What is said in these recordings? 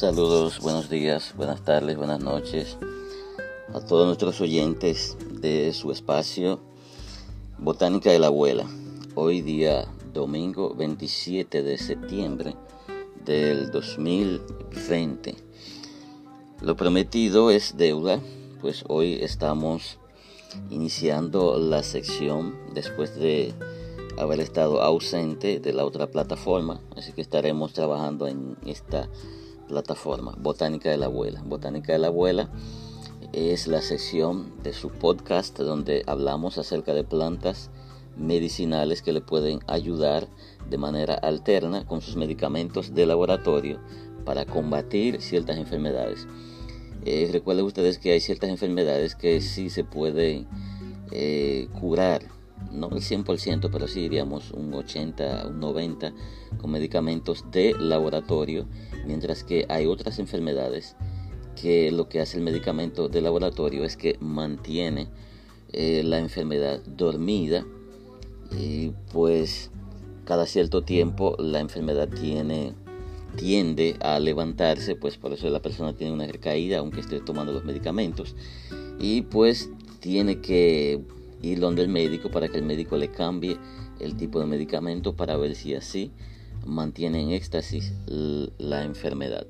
Saludos, buenos días, buenas tardes, buenas noches a todos nuestros oyentes de su espacio Botánica de la Abuela. Hoy día domingo 27 de septiembre del 2020. Lo prometido es deuda, pues hoy estamos iniciando la sección después de haber estado ausente de la otra plataforma, así que estaremos trabajando en esta plataforma, Botánica de la Abuela. Botánica de la Abuela es la sección de su podcast donde hablamos acerca de plantas medicinales que le pueden ayudar de manera alterna con sus medicamentos de laboratorio para combatir ciertas enfermedades. Eh, recuerden ustedes que hay ciertas enfermedades que sí se pueden eh, curar no el 100%, pero sí diríamos un 80, un 90 con medicamentos de laboratorio, mientras que hay otras enfermedades que lo que hace el medicamento de laboratorio es que mantiene eh, la enfermedad dormida y pues cada cierto tiempo la enfermedad tiene tiende a levantarse, pues por eso la persona tiene una recaída aunque esté tomando los medicamentos. Y pues tiene que ir donde el médico para que el médico le cambie el tipo de medicamento para ver si así mantiene en éxtasis la enfermedad.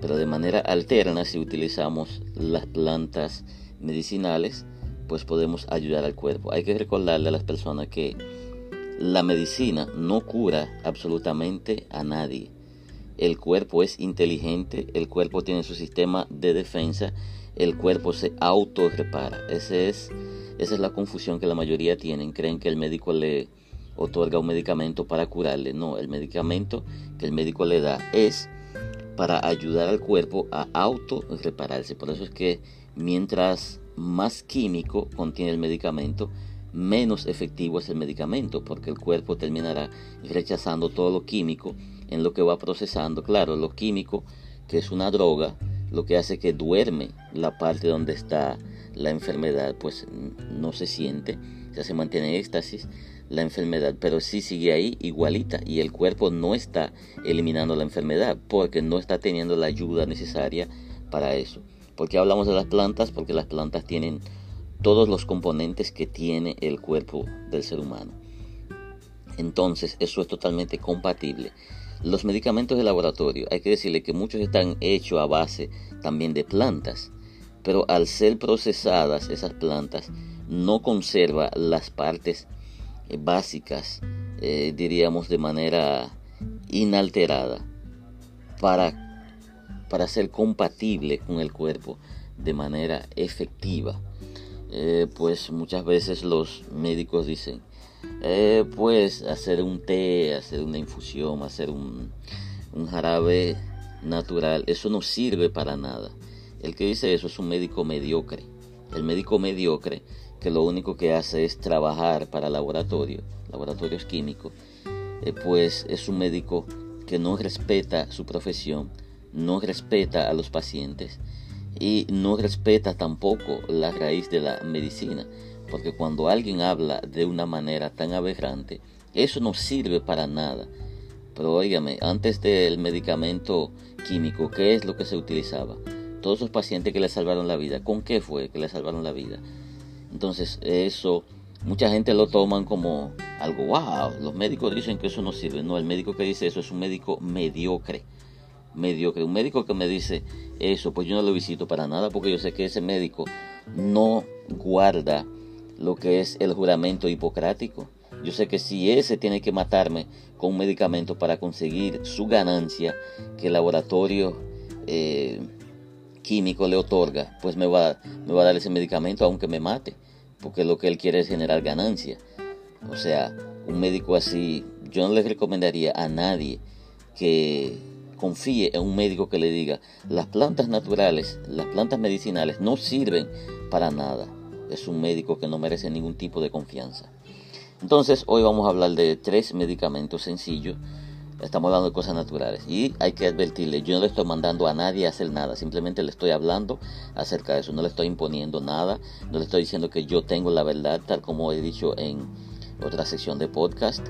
Pero de manera alterna, si utilizamos las plantas medicinales, pues podemos ayudar al cuerpo. Hay que recordarle a las personas que la medicina no cura absolutamente a nadie. El cuerpo es inteligente, el cuerpo tiene su sistema de defensa, el cuerpo se auto repara. Ese es esa es la confusión que la mayoría tienen. Creen que el médico le otorga un medicamento para curarle. No, el medicamento que el médico le da es para ayudar al cuerpo a auto repararse. Por eso es que mientras más químico contiene el medicamento, menos efectivo es el medicamento, porque el cuerpo terminará rechazando todo lo químico en lo que va procesando. Claro, lo químico, que es una droga, lo que hace que duerme la parte donde está la enfermedad pues no se siente, ya se mantiene en éxtasis la enfermedad, pero sí sigue ahí igualita y el cuerpo no está eliminando la enfermedad porque no está teniendo la ayuda necesaria para eso. porque hablamos de las plantas? Porque las plantas tienen todos los componentes que tiene el cuerpo del ser humano. Entonces, eso es totalmente compatible. Los medicamentos de laboratorio, hay que decirle que muchos están hechos a base también de plantas pero al ser procesadas esas plantas no conserva las partes básicas, eh, diríamos de manera inalterada, para, para ser compatible con el cuerpo de manera efectiva. Eh, pues muchas veces los médicos dicen, pues hacer un té, hacer una infusión, hacer un jarabe natural, eso no sirve para nada. El que dice eso es un médico mediocre. El médico mediocre que lo único que hace es trabajar para laboratorio, laboratorios químicos, eh, pues es un médico que no respeta su profesión, no respeta a los pacientes y no respeta tampoco la raíz de la medicina, porque cuando alguien habla de una manera tan aberrante, eso no sirve para nada. Pero óigame, antes del medicamento químico, ¿qué es lo que se utilizaba? todos esos pacientes que le salvaron la vida, ¿con qué fue que le salvaron la vida? Entonces eso, mucha gente lo toman como algo, wow, los médicos dicen que eso no sirve. No, el médico que dice eso es un médico mediocre. Mediocre. Un médico que me dice eso, pues yo no lo visito para nada porque yo sé que ese médico no guarda lo que es el juramento hipocrático. Yo sé que si ese tiene que matarme con un medicamento para conseguir su ganancia, que el laboratorio eh, químico le otorga, pues me va, me va a dar ese medicamento aunque me mate, porque lo que él quiere es generar ganancia. O sea, un médico así, yo no le recomendaría a nadie que confíe en un médico que le diga, las plantas naturales, las plantas medicinales no sirven para nada. Es un médico que no merece ningún tipo de confianza. Entonces, hoy vamos a hablar de tres medicamentos sencillos Estamos hablando de cosas naturales. Y hay que advertirle, yo no le estoy mandando a nadie a hacer nada, simplemente le estoy hablando acerca de eso, no le estoy imponiendo nada, no le estoy diciendo que yo tengo la verdad, tal como he dicho en otra sección de podcast.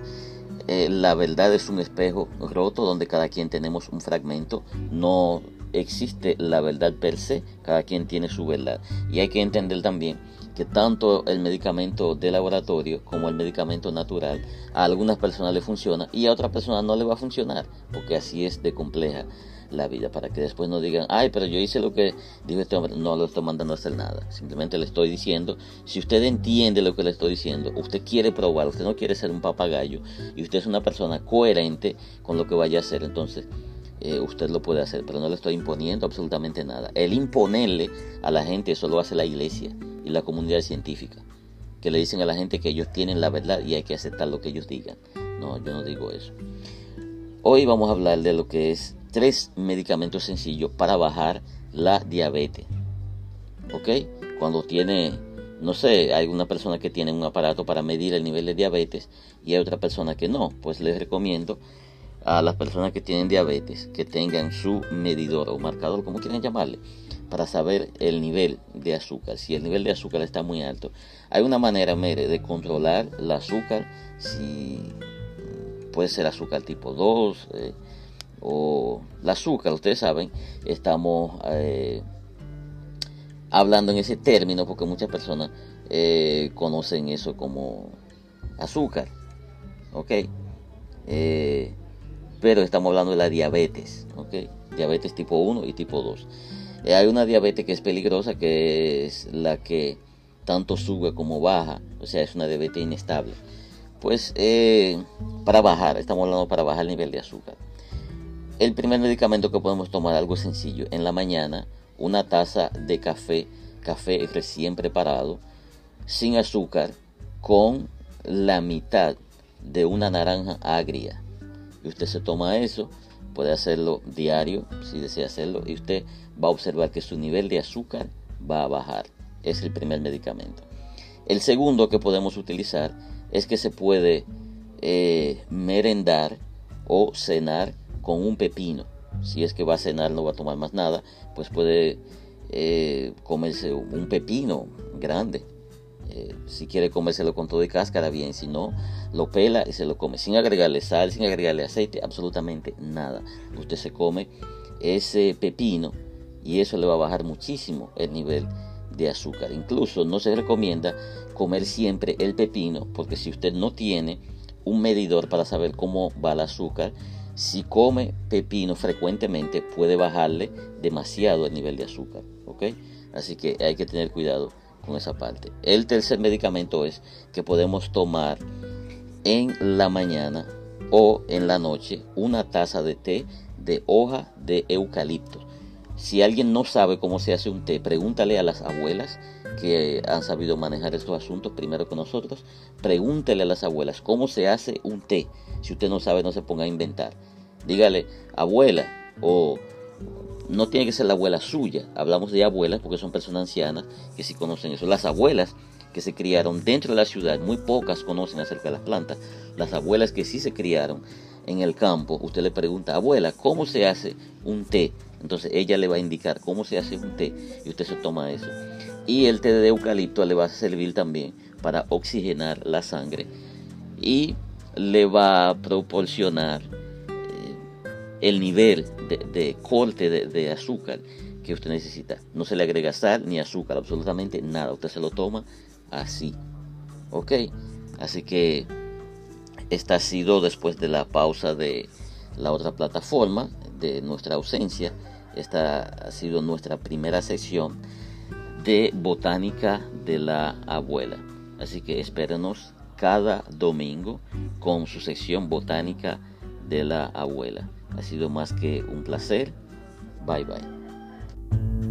Eh, la verdad es un espejo roto donde cada quien tenemos un fragmento. No existe la verdad per se, cada quien tiene su verdad. Y hay que entender también que tanto el medicamento de laboratorio como el medicamento natural a algunas personas le funciona y a otras personas no le va a funcionar, porque así es de compleja la vida, para que después no digan, ay, pero yo hice lo que dijo este hombre, no lo estoy mandando a hacer nada, simplemente le estoy diciendo, si usted entiende lo que le estoy diciendo, usted quiere probar, usted no quiere ser un papagayo y usted es una persona coherente con lo que vaya a hacer, entonces eh, usted lo puede hacer, pero no le estoy imponiendo absolutamente nada. El imponerle a la gente, eso lo hace la iglesia y la comunidad científica, que le dicen a la gente que ellos tienen la verdad y hay que aceptar lo que ellos digan. No, yo no digo eso. Hoy vamos a hablar de lo que es tres medicamentos sencillos para bajar la diabetes. ¿Ok? Cuando tiene, no sé, hay una persona que tiene un aparato para medir el nivel de diabetes y hay otra persona que no, pues les recomiendo a las personas que tienen diabetes que tengan su medidor o marcador, como quieran llamarle, para saber el nivel de azúcar. Si el nivel de azúcar está muy alto, hay una manera, mere, de controlar el azúcar, si puede ser azúcar tipo 2 eh, o el azúcar, ustedes saben, estamos eh, hablando en ese término porque muchas personas eh, conocen eso como azúcar, ¿ok? Pero estamos hablando de la diabetes, ¿ok? Diabetes tipo 1 y tipo 2. Eh, hay una diabetes que es peligrosa, que es la que tanto sube como baja, o sea, es una diabetes inestable. Pues eh, para bajar, estamos hablando para bajar el nivel de azúcar. El primer medicamento que podemos tomar, algo sencillo, en la mañana, una taza de café, café recién preparado, sin azúcar, con la mitad de una naranja agria y usted se toma eso, puede hacerlo diario si desea hacerlo y usted va a observar que su nivel de azúcar va a bajar. Es el primer medicamento. El segundo que podemos utilizar es que se puede eh, merendar o cenar con un pepino. Si es que va a cenar, no va a tomar más nada, pues puede eh, comerse un pepino grande eh, si quiere comérselo con todo y cáscara, bien. Si no, lo pela y se lo come. Sin agregarle sal, sin agregarle aceite, absolutamente nada. Usted se come ese pepino y eso le va a bajar muchísimo el nivel de azúcar. Incluso no se recomienda comer siempre el pepino porque si usted no tiene un medidor para saber cómo va el azúcar, si come pepino frecuentemente puede bajarle demasiado el nivel de azúcar. Así que hay que tener cuidado con esa parte. El tercer medicamento es que podemos tomar en la mañana o en la noche una taza de té de hoja de eucalipto. Si alguien no sabe cómo se hace un té, pregúntale a las abuelas que han sabido manejar estos asuntos primero que nosotros. Pregúntele a las abuelas cómo se hace un té. Si usted no sabe, no se ponga a inventar. Dígale, abuela, o no tiene que ser la abuela suya. Hablamos de abuelas porque son personas ancianas que sí conocen eso. Las abuelas que se criaron dentro de la ciudad, muy pocas conocen acerca de las plantas. Las abuelas que sí se criaron en el campo, usted le pregunta, abuela, ¿cómo se hace un té? Entonces ella le va a indicar cómo se hace un té y usted se toma eso. Y el té de eucalipto le va a servir también para oxigenar la sangre y le va a proporcionar el nivel de, corte de, azúcar que usted necesita. No se le agrega sal ni azúcar, absolutamente nada. Usted se lo toma así. ¿Ok? Así que esta ha sido después de la pausa de la otra plataforma, de nuestra ausencia. Esta ha sido nuestra primera sección de botánica de la abuela. Así que espérenos cada domingo con su sección botánica de la abuela. Ha sido más que un placer. Bye bye.